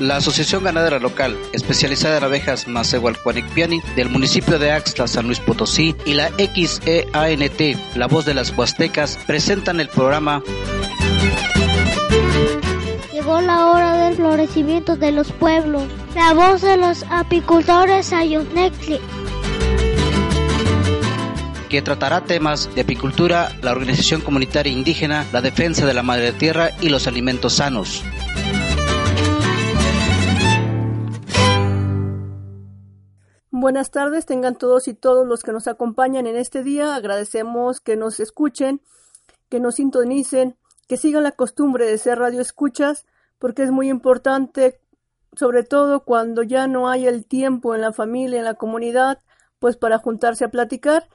La Asociación Ganadera Local, especializada en abejas Macehualcuanicpiani, del municipio de Axtla, San Luis Potosí, y la XEANT, La Voz de las Huastecas, presentan el programa Llegó la hora del florecimiento de los pueblos. La voz de los apicultores Ayunecli que tratará temas de apicultura, la organización comunitaria indígena, la defensa de la madre tierra y los alimentos sanos. Buenas tardes, tengan todos y todos los que nos acompañan en este día. Agradecemos que nos escuchen, que nos sintonicen, que sigan la costumbre de ser radio escuchas, porque es muy importante, sobre todo cuando ya no hay el tiempo en la familia, en la comunidad, pues para juntarse a platicar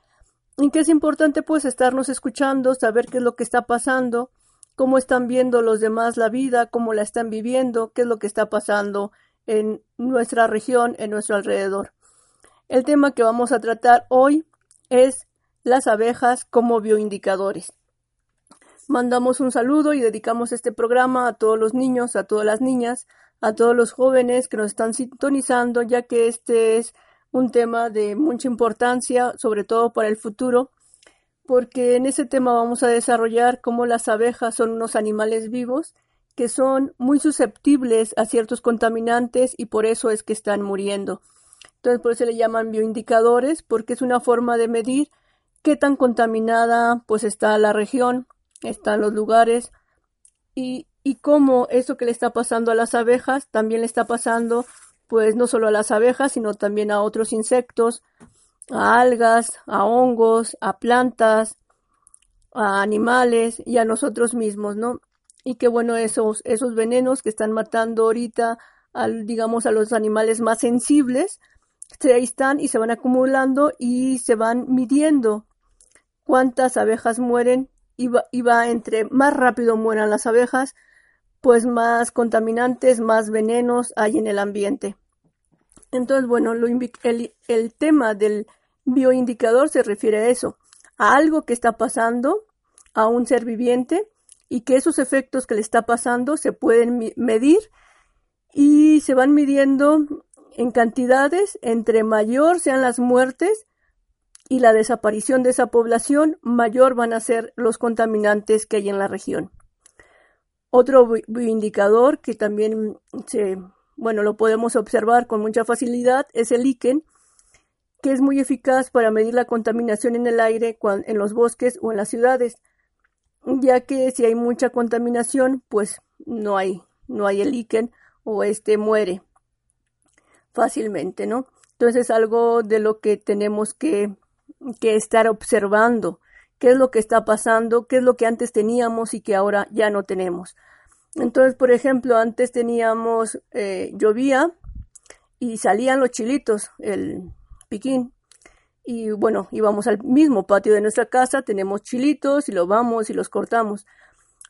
y que es importante pues estarnos escuchando, saber qué es lo que está pasando, cómo están viendo los demás la vida, cómo la están viviendo, qué es lo que está pasando en nuestra región, en nuestro alrededor. El tema que vamos a tratar hoy es las abejas como bioindicadores. Mandamos un saludo y dedicamos este programa a todos los niños, a todas las niñas, a todos los jóvenes que nos están sintonizando, ya que este es un tema de mucha importancia, sobre todo para el futuro, porque en ese tema vamos a desarrollar cómo las abejas son unos animales vivos que son muy susceptibles a ciertos contaminantes y por eso es que están muriendo. Entonces por eso le llaman bioindicadores porque es una forma de medir qué tan contaminada pues está la región, están los lugares y, y cómo eso que le está pasando a las abejas también le está pasando pues no solo a las abejas, sino también a otros insectos, a algas, a hongos, a plantas, a animales y a nosotros mismos, ¿no? Y qué bueno esos, esos venenos que están matando ahorita, al, digamos, a los animales más sensibles, ahí están y se van acumulando y se van midiendo cuántas abejas mueren y va, y va entre más rápido mueran las abejas, pues más contaminantes, más venenos hay en el ambiente. Entonces, bueno, el, tema del bioindicador se refiere a eso, a algo que está pasando a un ser viviente y que esos efectos que le está pasando se pueden medir y se van midiendo en cantidades, entre mayor sean las muertes y la desaparición de esa población, mayor van a ser los contaminantes que hay en la región. Otro bioindicador que también se bueno, lo podemos observar con mucha facilidad, es el líquen, que es muy eficaz para medir la contaminación en el aire en los bosques o en las ciudades, ya que si hay mucha contaminación, pues no hay, no hay el líquen o este muere fácilmente, ¿no? Entonces es algo de lo que tenemos que, que estar observando, qué es lo que está pasando, qué es lo que antes teníamos y que ahora ya no tenemos. Entonces, por ejemplo, antes teníamos, eh, llovía y salían los chilitos, el piquín. Y bueno, íbamos al mismo patio de nuestra casa, tenemos chilitos y los vamos y los cortamos.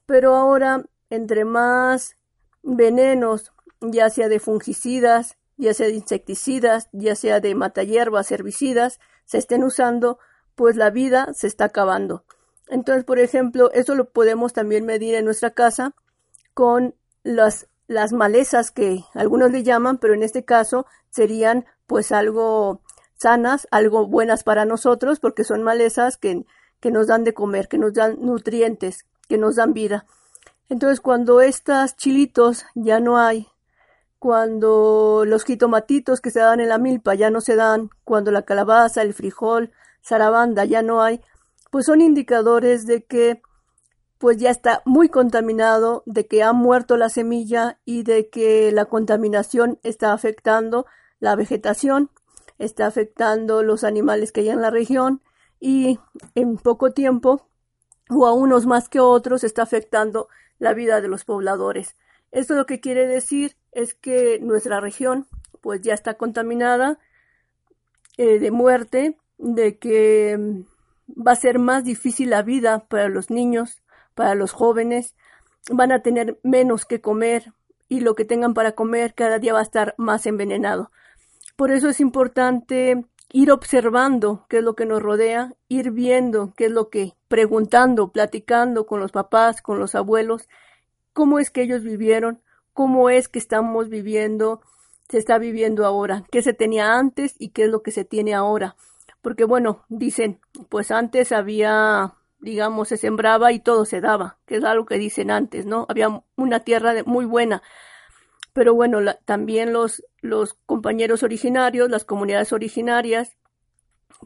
Pero ahora, entre más venenos, ya sea de fungicidas, ya sea de insecticidas, ya sea de matahierbas, herbicidas, se estén usando, pues la vida se está acabando. Entonces, por ejemplo, eso lo podemos también medir en nuestra casa con las, las malezas que algunos le llaman, pero en este caso serían pues algo sanas, algo buenas para nosotros, porque son malezas que, que nos dan de comer, que nos dan nutrientes, que nos dan vida. Entonces, cuando estos chilitos ya no hay, cuando los jitomatitos que se dan en la milpa ya no se dan, cuando la calabaza, el frijol, zarabanda ya no hay, pues son indicadores de que pues ya está muy contaminado, de que ha muerto la semilla y de que la contaminación está afectando la vegetación, está afectando los animales que hay en la región y en poco tiempo, o a unos más que otros, está afectando la vida de los pobladores. Esto lo que quiere decir es que nuestra región pues ya está contaminada eh, de muerte, de que mm, va a ser más difícil la vida para los niños, para los jóvenes, van a tener menos que comer y lo que tengan para comer cada día va a estar más envenenado. Por eso es importante ir observando qué es lo que nos rodea, ir viendo qué es lo que, preguntando, platicando con los papás, con los abuelos, cómo es que ellos vivieron, cómo es que estamos viviendo, se está viviendo ahora, qué se tenía antes y qué es lo que se tiene ahora. Porque bueno, dicen, pues antes había, digamos, se sembraba y todo se daba, que es algo que dicen antes, ¿no? Había una tierra muy buena. Pero bueno, también los, los compañeros originarios, las comunidades originarias,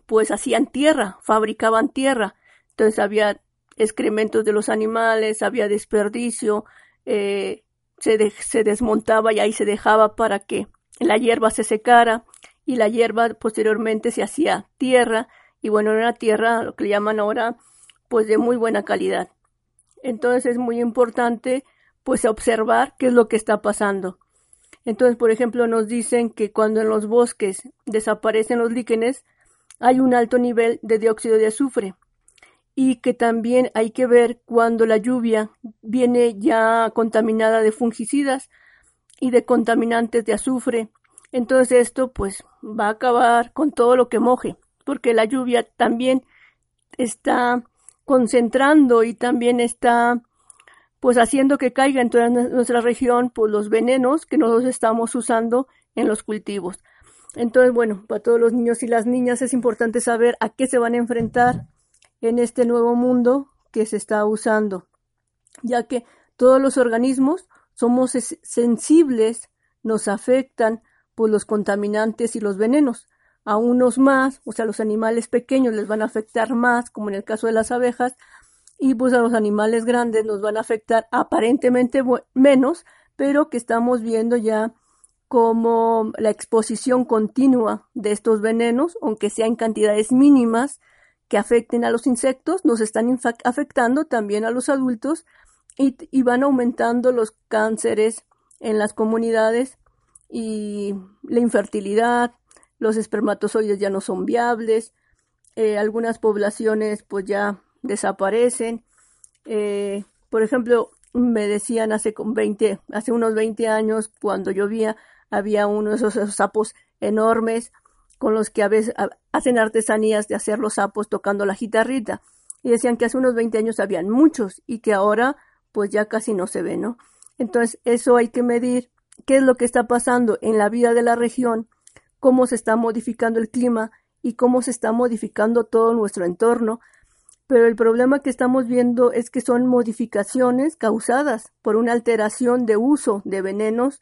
pues hacían tierra, fabricaban tierra. Entonces había excrementos de los animales, había desperdicio, eh, se, se desmontaba y ahí se dejaba para que la hierba se secara y la hierba posteriormente se hacía tierra y bueno, era tierra, lo que le llaman ahora, pues de muy buena calidad. Entonces es muy importante pues observar qué es lo que está pasando. Entonces, por ejemplo, nos dicen que cuando en los bosques desaparecen los líquenes, hay un alto nivel de dióxido de azufre y que también hay que ver cuando la lluvia viene ya contaminada de fungicidas y de contaminantes de azufre. Entonces esto pues va a acabar con todo lo que moje, porque la lluvia también está concentrando y también está pues haciendo que caiga en toda nuestra región pues los venenos que nosotros estamos usando en los cultivos. Entonces, bueno, para todos los niños y las niñas es importante saber a qué se van a enfrentar en este nuevo mundo que se está usando, ya que todos los organismos somos sensibles, nos afectan por los contaminantes y los venenos. A unos más, o sea, los animales pequeños les van a afectar más, como en el caso de las abejas, y pues a los animales grandes nos van a afectar aparentemente menos, pero que estamos viendo ya como la exposición continua de estos venenos, aunque sea en cantidades mínimas, que afecten a los insectos, nos están afectando también a los adultos y, van aumentando los cánceres en las comunidades y la infertilidad, los espermatozoides ya no son viables, eh, algunas poblaciones pues ya desaparecen. Eh, por ejemplo, me decían hace, con 20, hace unos 20 años, cuando llovía, había uno de esos sapos enormes con los que a veces hacen artesanías de hacer los sapos tocando la guitarrita. Y decían que hace unos 20 años habían muchos y que ahora pues ya casi no se ve, ¿no? Entonces eso hay que medir qué es lo que está pasando en la vida de la región, cómo se está modificando el clima y cómo se está modificando todo nuestro entorno. Pero el problema que estamos viendo es que son modificaciones causadas por una alteración de uso de venenos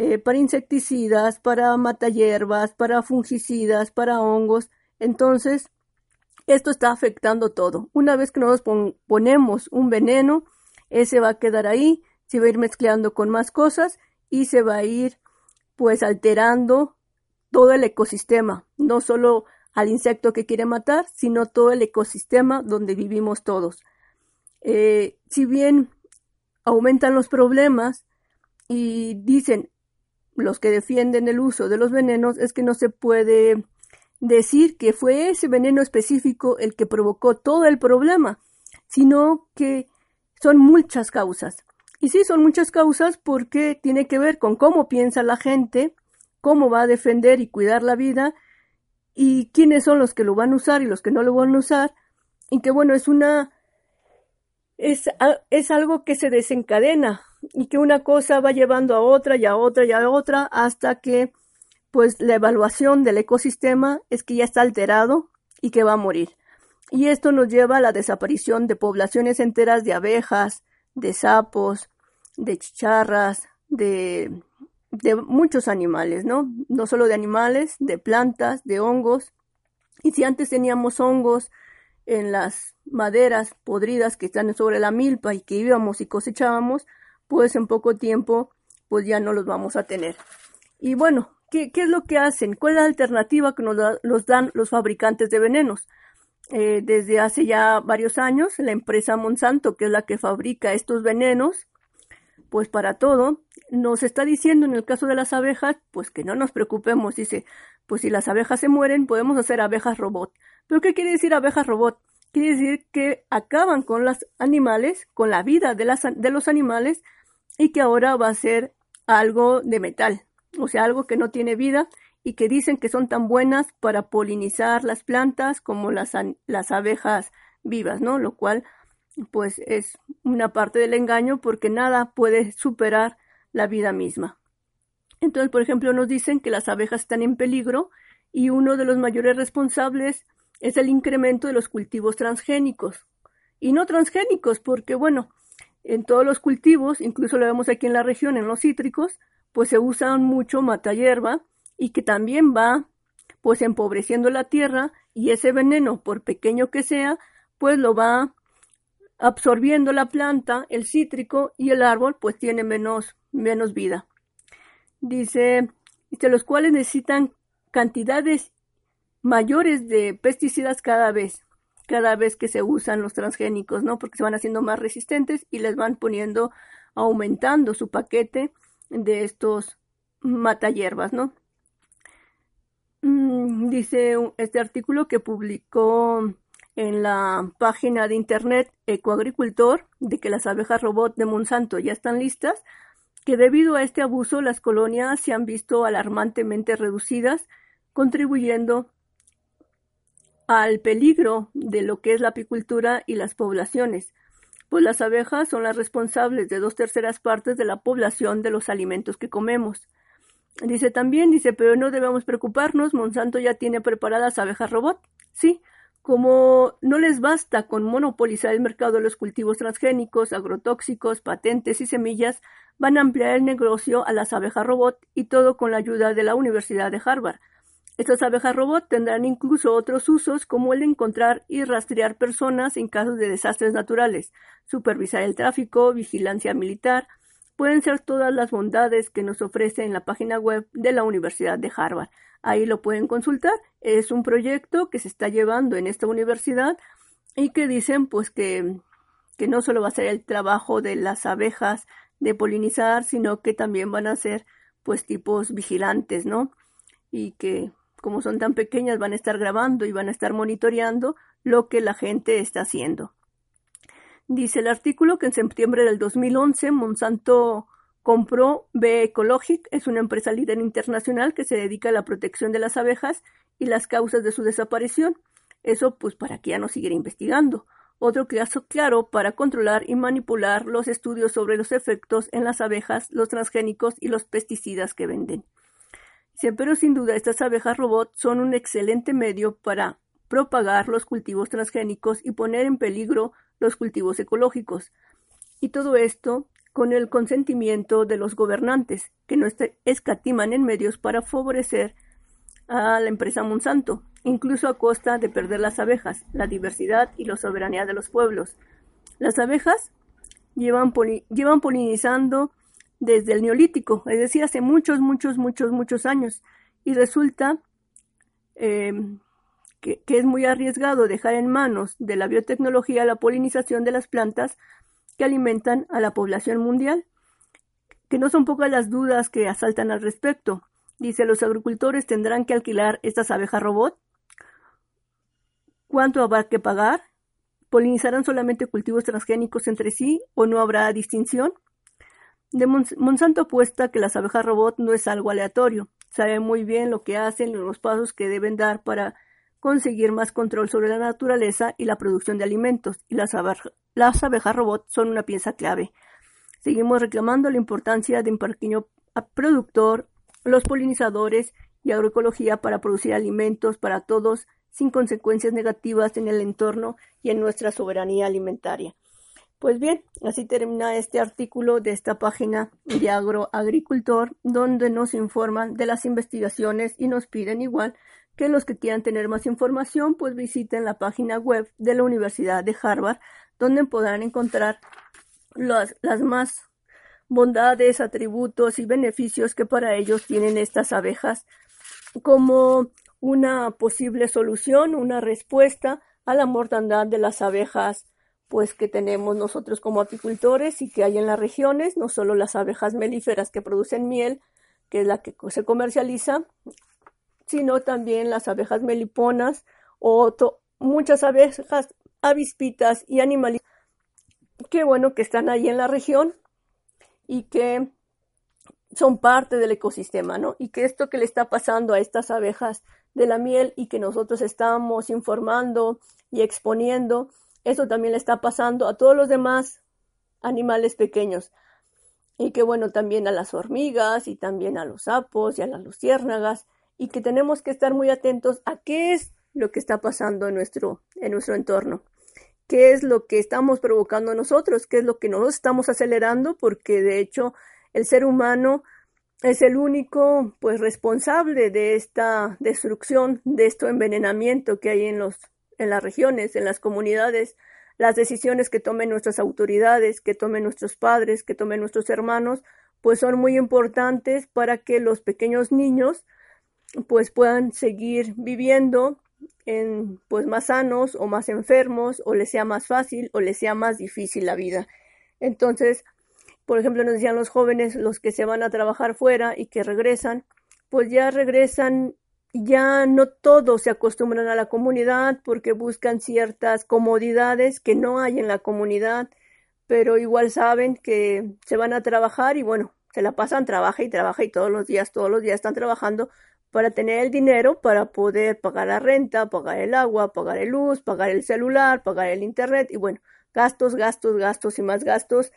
eh, para insecticidas, para matahierbas, para fungicidas, para hongos. Entonces, esto está afectando todo. Una vez que nos ponemos un veneno, ese va a quedar ahí, se va a ir mezclando con más cosas y se va a ir pues alterando todo el ecosistema, no solo al insecto que quiere matar, sino todo el ecosistema donde vivimos todos. Eh, si bien aumentan los problemas y dicen los que defienden el uso de los venenos es que no se puede decir que fue ese veneno específico el que provocó todo el problema, sino que son muchas causas. Y sí, son muchas causas porque tiene que ver con cómo piensa la gente, cómo va a defender y cuidar la vida, y quiénes son los que lo van a usar y los que no lo van a usar, y que bueno, es una es, es algo que se desencadena y que una cosa va llevando a otra y a otra y a otra hasta que pues la evaluación del ecosistema es que ya está alterado y que va a morir. Y esto nos lleva a la desaparición de poblaciones enteras de abejas, de sapos, de chicharras, de, de muchos animales, ¿no? No solo de animales, de plantas, de hongos. Y si antes teníamos hongos en las maderas podridas que están sobre la milpa y que íbamos y cosechábamos, pues en poco tiempo pues ya no los vamos a tener. Y bueno, ¿qué, qué es lo que hacen? ¿Cuál es la alternativa que nos los dan los fabricantes de venenos? Eh, desde hace ya varios años, la empresa Monsanto, que es la que fabrica estos venenos, pues para todo, nos está diciendo en el caso de las abejas, pues que no nos preocupemos, dice, pues si las abejas se mueren, podemos hacer abejas robot. ¿Pero qué quiere decir abejas robot? Quiere decir que acaban con los animales, con la vida de, las, de los animales, y que ahora va a ser algo de metal, o sea, algo que no tiene vida y que dicen que son tan buenas para polinizar las plantas como las, las abejas vivas, ¿no? Lo cual pues es una parte del engaño porque nada puede superar la vida misma. Entonces, por ejemplo, nos dicen que las abejas están en peligro y uno de los mayores responsables es el incremento de los cultivos transgénicos. Y no transgénicos, porque bueno, en todos los cultivos, incluso lo vemos aquí en la región, en los cítricos, pues se usa mucho mata hierba y que también va pues empobreciendo la tierra y ese veneno, por pequeño que sea, pues lo va absorbiendo la planta, el cítrico y el árbol pues tiene menos, menos vida. Dice, dice, los cuales necesitan cantidades mayores de pesticidas cada vez, cada vez que se usan los transgénicos, ¿no? Porque se van haciendo más resistentes y les van poniendo, aumentando su paquete de estos matahierbas, ¿no? Mm, dice este artículo que publicó en la página de internet Ecoagricultor de que las abejas robot de Monsanto ya están listas, que debido a este abuso las colonias se han visto alarmantemente reducidas, contribuyendo al peligro de lo que es la apicultura y las poblaciones, pues las abejas son las responsables de dos terceras partes de la población de los alimentos que comemos. Dice también, dice, pero no debemos preocuparnos, Monsanto ya tiene preparadas abejas robot. Sí, como no les basta con monopolizar el mercado de los cultivos transgénicos, agrotóxicos, patentes y semillas, van a ampliar el negocio a las abejas robot y todo con la ayuda de la Universidad de Harvard. Estas abejas robot tendrán incluso otros usos como el de encontrar y rastrear personas en casos de desastres naturales, supervisar el tráfico, vigilancia militar, pueden ser todas las bondades que nos ofrece en la página web de la Universidad de Harvard. Ahí lo pueden consultar. Es un proyecto que se está llevando en esta universidad y que dicen pues que, que no solo va a ser el trabajo de las abejas de polinizar, sino que también van a ser pues tipos vigilantes, ¿no? Y que como son tan pequeñas van a estar grabando y van a estar monitoreando lo que la gente está haciendo. Dice el artículo que en septiembre del 2011 Monsanto compró B Ecologic, es una empresa líder internacional que se dedica a la protección de las abejas y las causas de su desaparición. Eso pues para que ya no siguiera investigando. Otro caso claro para controlar y manipular los estudios sobre los efectos en las abejas, los transgénicos y los pesticidas que venden. Pero sin duda estas abejas robot son un excelente medio para propagar los cultivos transgénicos y poner en peligro los cultivos ecológicos. Y todo esto con el consentimiento de los gobernantes, que no escatiman en medios para favorecer a la empresa Monsanto, incluso a costa de perder las abejas, la diversidad y la soberanía de los pueblos. Las abejas llevan polinizando desde el neolítico, es decir, hace muchos, muchos, muchos, muchos años, y resulta eh, que, es muy arriesgado dejar en manos de la biotecnología la polinización de las plantas que alimentan a la población mundial, que no son pocas las dudas que asaltan al respecto. Dice, los agricultores tendrán que alquilar estas abejas robot. ¿Cuánto habrá que pagar? ¿Polinizarán solamente cultivos transgénicos entre sí o no habrá distinción? Monsanto apuesta que las abejas robot no es algo aleatorio. Sabe muy bien lo que hacen y los pasos que deben dar para conseguir más control sobre la naturaleza y la producción de alimentos, y las, las abejas robot son una pieza clave. Seguimos reclamando la importancia de un pequeño productor, los polinizadores y agroecología para producir alimentos para todos sin consecuencias negativas en el entorno y en nuestra soberanía alimentaria. Pues bien, así termina este artículo de esta página de Agroagricultor, donde nos informan de las investigaciones y nos piden igual que los que quieran tener más información, pues visiten la página web de la Universidad de Harvard, donde podrán encontrar las, las más bondades, atributos y beneficios que para ellos tienen estas abejas como una posible solución, una respuesta a la mortandad de las abejas pues que tenemos nosotros como apicultores y que hay en las regiones, no solo las abejas melíferas que producen miel, que es la que se comercializa, sino también las abejas meliponas o muchas abejas avispitas y animales que bueno que están ahí en la región y que son parte del ecosistema, ¿no? Y que esto que le está pasando a estas abejas de la miel y que nosotros estamos informando y exponiendo, eso también le está pasando a todos los demás animales pequeños. y que bueno, también a las hormigas y también a los sapos y a las luciérnagas y que tenemos que estar muy atentos a qué es lo que está pasando en nuestro, en nuestro entorno, qué es lo que estamos provocando nosotros, qué es lo que nos estamos acelerando, porque de hecho el ser humano es el único pues responsable de esta destrucción, de este envenenamiento que hay en los en las regiones, en las comunidades, las decisiones que tomen nuestras autoridades, que tomen nuestros padres, que tomen nuestros hermanos, pues son muy importantes para que los pequeños niños pues puedan seguir viviendo en pues más sanos o más enfermos o les sea más fácil o les sea más difícil la vida. Entonces, por ejemplo, nos decían los jóvenes, los que se van a trabajar fuera y que regresan, pues ya regresan ya no todos se acostumbran a la comunidad porque buscan ciertas comodidades que no hay en la comunidad, pero igual saben que se van a trabajar y bueno, se la pasan, trabaja y trabaja y todos los días, todos los días están trabajando para tener el dinero para poder pagar la renta, pagar el agua, pagar el luz, pagar el celular, pagar el internet y bueno, gastos, gastos, gastos y más gastos.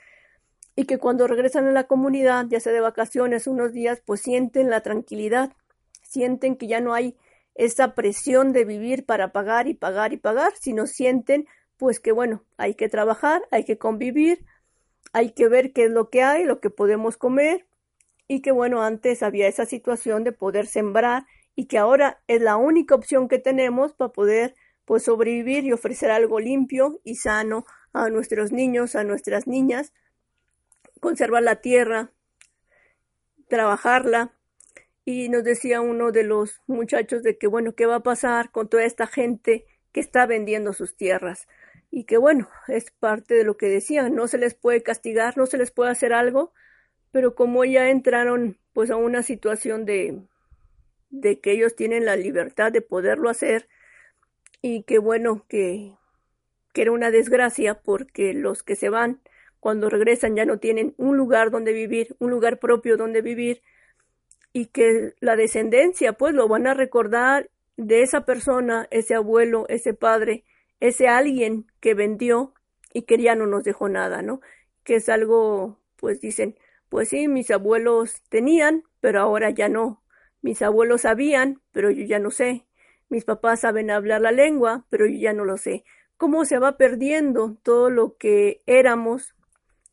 Y que cuando regresan a la comunidad, ya sea de vacaciones unos días, pues sienten la tranquilidad sienten que ya no hay esa presión de vivir para pagar y pagar y pagar, sino sienten pues que bueno, hay que trabajar, hay que convivir, hay que ver qué es lo que hay, lo que podemos comer y que bueno, antes había esa situación de poder sembrar y que ahora es la única opción que tenemos para poder pues sobrevivir y ofrecer algo limpio y sano a nuestros niños, a nuestras niñas, conservar la tierra, trabajarla, y nos decía uno de los muchachos de que bueno, ¿qué va a pasar con toda esta gente que está vendiendo sus tierras? Y que bueno, es parte de lo que decían, no se les puede castigar, no se les puede hacer algo, pero como ya entraron pues a una situación de de que ellos tienen la libertad de poderlo hacer y que bueno, que que era una desgracia porque los que se van cuando regresan ya no tienen un lugar donde vivir, un lugar propio donde vivir, y que la descendencia pues lo van a recordar de esa persona, ese abuelo, ese padre, ese alguien que vendió y que ya no nos dejó nada, ¿no? Que es algo, pues dicen, pues sí, mis abuelos tenían, pero ahora ya no. Mis abuelos sabían, pero yo ya no sé. Mis papás saben hablar la lengua, pero yo ya no lo sé. ¿Cómo se va perdiendo todo lo que éramos,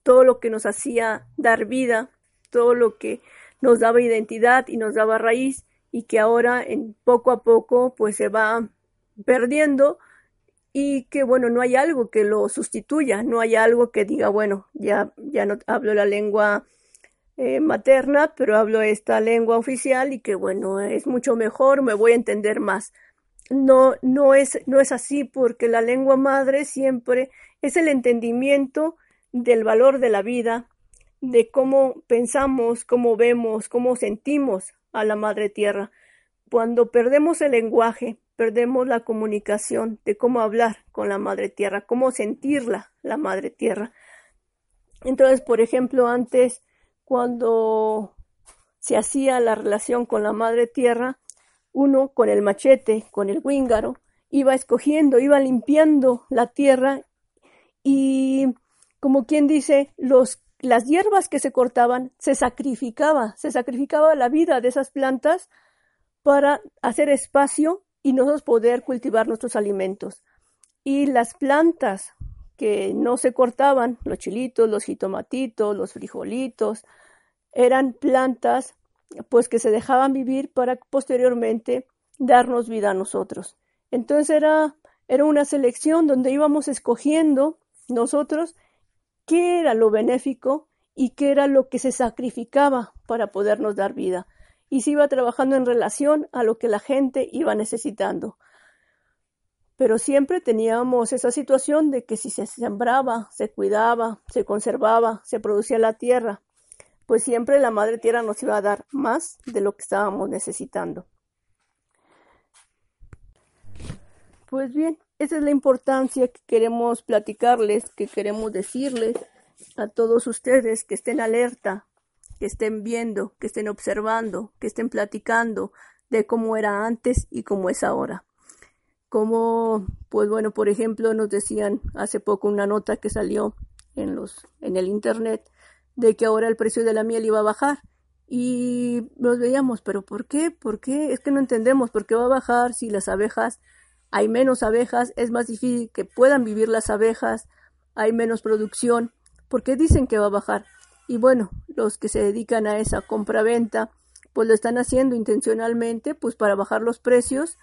todo lo que nos hacía dar vida, todo lo que nos daba identidad y nos daba raíz y que ahora en poco a poco pues se va perdiendo y que bueno no hay algo que lo sustituya no hay algo que diga bueno ya ya no hablo la lengua eh, materna pero hablo esta lengua oficial y que bueno es mucho mejor me voy a entender más. No no es no es así porque la lengua madre siempre es el entendimiento del valor de la vida de cómo pensamos, cómo vemos, cómo sentimos a la madre tierra. Cuando perdemos el lenguaje, perdemos la comunicación de cómo hablar con la madre tierra, cómo sentirla, la madre tierra. Entonces, por ejemplo, antes, cuando se hacía la relación con la madre tierra, uno con el machete, con el wíngaro, iba escogiendo, iba limpiando la tierra y, como quien dice, los las hierbas que se cortaban se sacrificaba, se sacrificaba la vida de esas plantas para hacer espacio y nosotros poder cultivar nuestros alimentos. Y las plantas que no se cortaban, los chilitos, los jitomatitos, los frijolitos, eran plantas pues que se dejaban vivir para posteriormente darnos vida a nosotros. Entonces era, era una selección donde íbamos escogiendo nosotros qué era lo benéfico y qué era lo que se sacrificaba para podernos dar vida. Y se iba trabajando en relación a lo que la gente iba necesitando. Pero siempre teníamos esa situación de que si se sembraba, se cuidaba, se conservaba, se producía la tierra, pues siempre la madre tierra nos iba a dar más de lo que estábamos necesitando. Pues bien, esa es la importancia que queremos platicarles, que queremos decirles a todos ustedes que estén alerta, que estén viendo, que estén observando, que estén platicando de cómo era antes y cómo es ahora. Como, pues bueno, por ejemplo, nos decían hace poco una nota que salió en los, en el internet, de que ahora el precio de la miel iba a bajar. Y nos veíamos, pero ¿por qué? ¿Por qué? Es que no entendemos por qué va a bajar si las abejas, hay menos abejas, es más difícil que puedan vivir las abejas, hay menos producción. ¿Por qué dicen que va a bajar? Y bueno, los que se dedican a esa compra-venta, pues lo están haciendo intencionalmente, pues para bajar los precios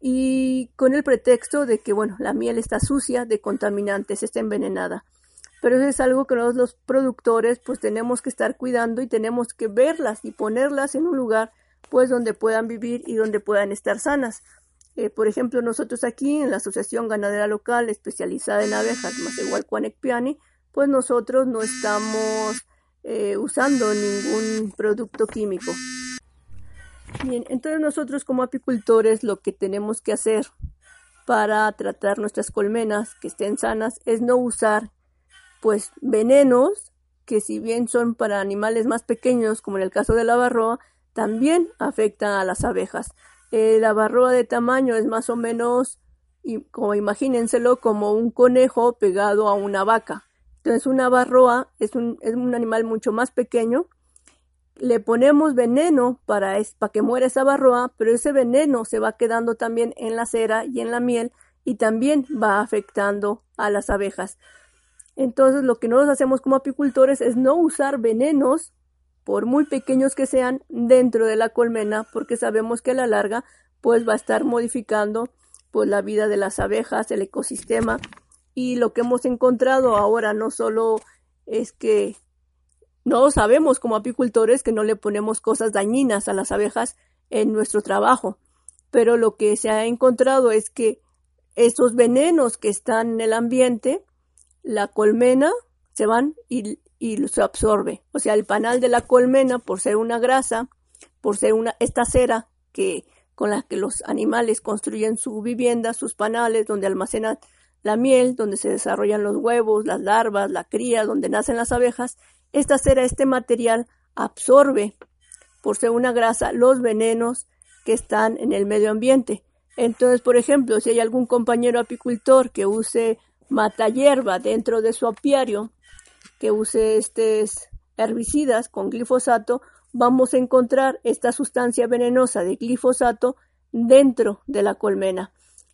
y con el pretexto de que, bueno, la miel está sucia de contaminantes, está envenenada. Pero eso es algo que nosotros los productores pues tenemos que estar cuidando y tenemos que verlas y ponerlas en un lugar pues donde puedan vivir y donde puedan estar sanas. Eh, por ejemplo, nosotros aquí en la Asociación Ganadera Local especializada en abejas, más igual Piani, pues nosotros no estamos eh, usando ningún producto químico. Bien, entonces nosotros como apicultores lo que tenemos que hacer para tratar nuestras colmenas que estén sanas es no usar pues venenos que si bien son para animales más pequeños como en el caso de la barroa también afectan a las abejas. Eh, la barroa de tamaño es más o menos y como imagínenselo como un conejo pegado a una vaca. Entonces una barroa es un, es un animal mucho más pequeño. Le ponemos veneno para, para que muera esa barroa, pero ese veneno se va quedando también en la cera y en la miel y también va afectando a las abejas. Entonces lo que nosotros hacemos como apicultores es no usar venenos, por muy pequeños que sean, dentro de la colmena, porque sabemos que a la larga pues va a estar modificando pues la vida de las abejas, el ecosistema. Y lo que hemos encontrado ahora no solo es que no sabemos como apicultores que no le ponemos cosas dañinas a las abejas en nuestro trabajo, pero lo que se ha encontrado es que esos venenos que están en el ambiente, la colmena se van y, y se absorbe. O sea, el panal de la colmena, por ser una grasa, por ser una, esta cera que, con la que los animales construyen su vivienda, sus panales, donde almacenan la miel, donde se desarrollan los huevos, las larvas, la cría, donde nacen las abejas, esta cera, este material absorbe, por ser una grasa, los venenos que están en el medio ambiente. Entonces, por ejemplo, si hay algún compañero apicultor que use mata hierba dentro de su apiario, que use estos herbicidas con glifosato, vamos a encontrar esta sustancia venenosa de glifosato dentro de la colmena.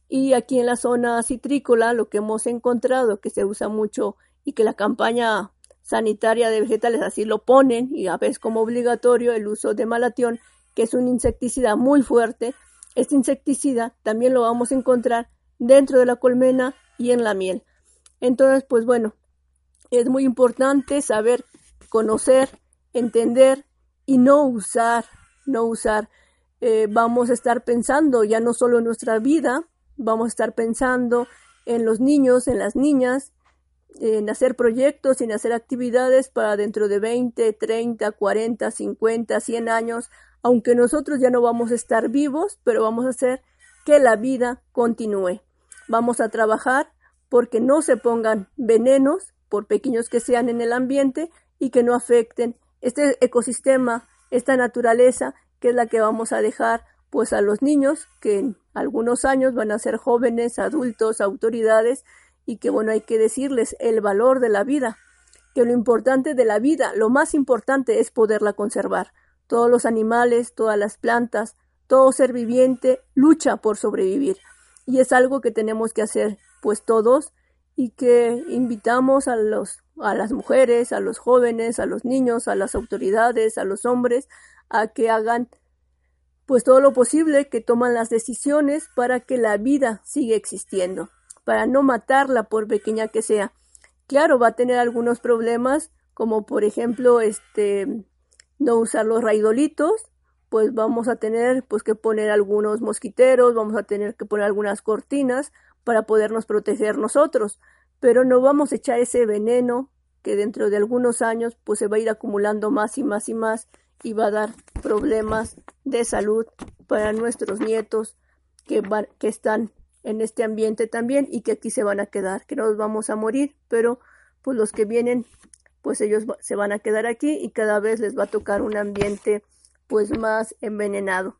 Y aquí en la zona citrícola lo que hemos encontrado que se usa mucho y que la campaña sanitaria de vegetales así lo ponen y a veces como obligatorio el uso de malatión, que es un insecticida muy fuerte. Este insecticida también lo vamos a encontrar dentro de la colmena y en la miel. Entonces, pues bueno, es muy importante saber conocer, entender y no usar, no usar. Eh, vamos a estar pensando ya no solo en nuestra vida, Vamos a estar pensando en los niños, en las niñas, en hacer proyectos, en hacer actividades para dentro de 20, 30, 40, 50, 100 años, aunque nosotros ya no vamos a estar vivos, pero vamos a hacer que la vida continúe. Vamos a trabajar porque no se pongan venenos, por pequeños que sean en el ambiente, y que no afecten este ecosistema, esta naturaleza, que es la que vamos a dejar pues a los niños que en algunos años van a ser jóvenes, adultos, autoridades y que bueno, hay que decirles el valor de la vida, que lo importante de la vida, lo más importante es poderla conservar. Todos los animales, todas las plantas, todo ser viviente lucha por sobrevivir y es algo que tenemos que hacer pues todos y que invitamos a los a las mujeres, a los jóvenes, a los niños, a las autoridades, a los hombres a que hagan pues todo lo posible que toman las decisiones para que la vida siga existiendo, para no matarla por pequeña que sea. Claro, va a tener algunos problemas, como por ejemplo, este, no usar los raidolitos, pues vamos a tener pues que poner algunos mosquiteros, vamos a tener que poner algunas cortinas para podernos proteger nosotros, pero no vamos a echar ese veneno que dentro de algunos años pues se va a ir acumulando más y más y más y va a dar problemas de salud para nuestros nietos que, que están en este ambiente también y que aquí se van a quedar, que nos vamos a morir, pero pues los que vienen, pues ellos se van a quedar aquí y cada vez les va a tocar un ambiente pues más envenenado.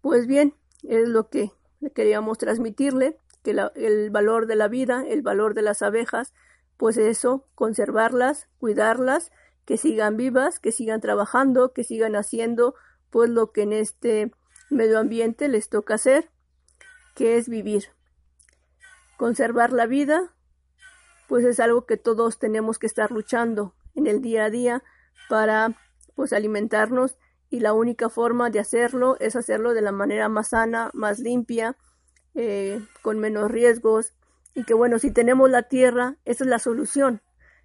Pues bien, es lo que queríamos transmitirle, que el valor de la vida, el valor de las abejas, pues eso, conservarlas, cuidarlas, que sigan vivas, que sigan trabajando, que sigan haciendo pues lo que en este medio ambiente les toca hacer, que es vivir. Conservar la vida, pues es algo que todos tenemos que estar luchando en el día a día para pues alimentarnos y la única forma de hacerlo es hacerlo de la manera más sana, más limpia, eh, con menos riesgos y que bueno, si tenemos la tierra, esa es la solución.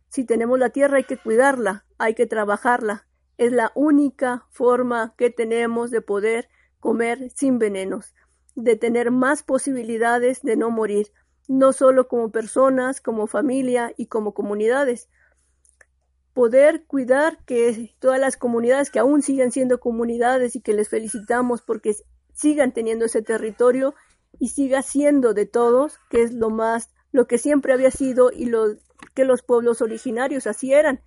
Si tenemos la tierra hay que cuidarla, hay que trabajarla. Es la única forma que tenemos de poder comer sin venenos, de tener más posibilidades de no morir, no solo como personas, como familia y como comunidades. Poder cuidar que todas las comunidades que aún siguen siendo comunidades y que les felicitamos porque sigan teniendo ese territorio y siga siendo de todos, que es lo más, lo que siempre había sido y lo que los pueblos originarios así eran.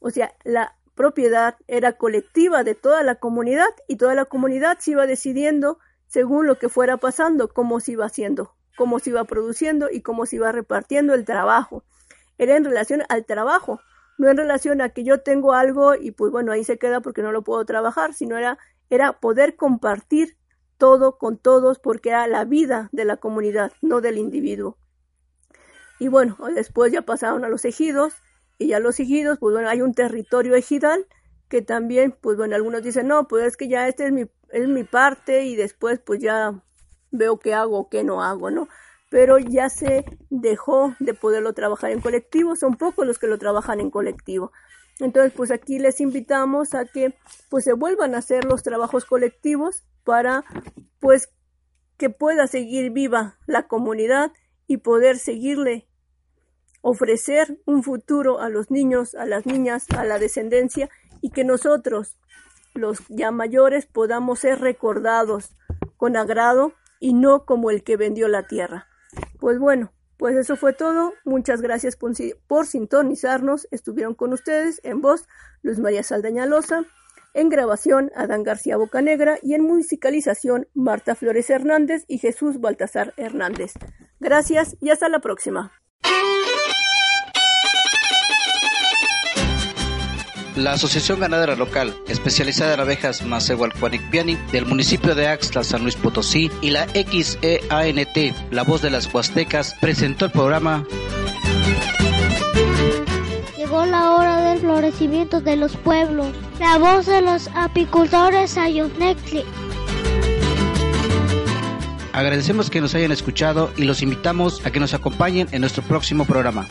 O sea, la propiedad era colectiva de toda la comunidad y toda la comunidad se iba decidiendo según lo que fuera pasando, cómo se iba haciendo, cómo se iba produciendo y cómo se iba repartiendo el trabajo. Era en relación al trabajo, no en relación a que yo tengo algo y pues bueno, ahí se queda porque no lo puedo trabajar, sino era, era poder compartir todo con todos porque era la vida de la comunidad, no del individuo. Y bueno, después ya pasaron a los ejidos y ya los ejidos, pues bueno, hay un territorio ejidal que también, pues bueno, algunos dicen, no, pues es que ya este es mi, es mi parte y después pues ya veo qué hago o qué no hago, ¿no? Pero ya se dejó de poderlo trabajar en colectivo, son pocos los que lo trabajan en colectivo. Entonces, pues aquí les invitamos a que pues se vuelvan a hacer los trabajos colectivos para pues que pueda seguir viva la comunidad y poder seguirle ofrecer un futuro a los niños, a las niñas, a la descendencia y que nosotros, los ya mayores, podamos ser recordados con agrado y no como el que vendió la tierra. Pues bueno, pues eso fue todo. Muchas gracias por, por sintonizarnos. Estuvieron con ustedes en voz Luz María Saldaña Loza. En grabación, Adán García Bocanegra y en musicalización, Marta Flores Hernández y Jesús Baltasar Hernández. Gracias y hasta la próxima. La Asociación Ganadera Local, especializada en abejas Macehualcuanicpiani, del municipio de Axtla, San Luis Potosí, y la XEANT, La Voz de las Huastecas, presentó el programa Llegó la hora del florecimiento de los pueblos. La voz de los apicultores Ayotnectli. Agradecemos que nos hayan escuchado y los invitamos a que nos acompañen en nuestro próximo programa.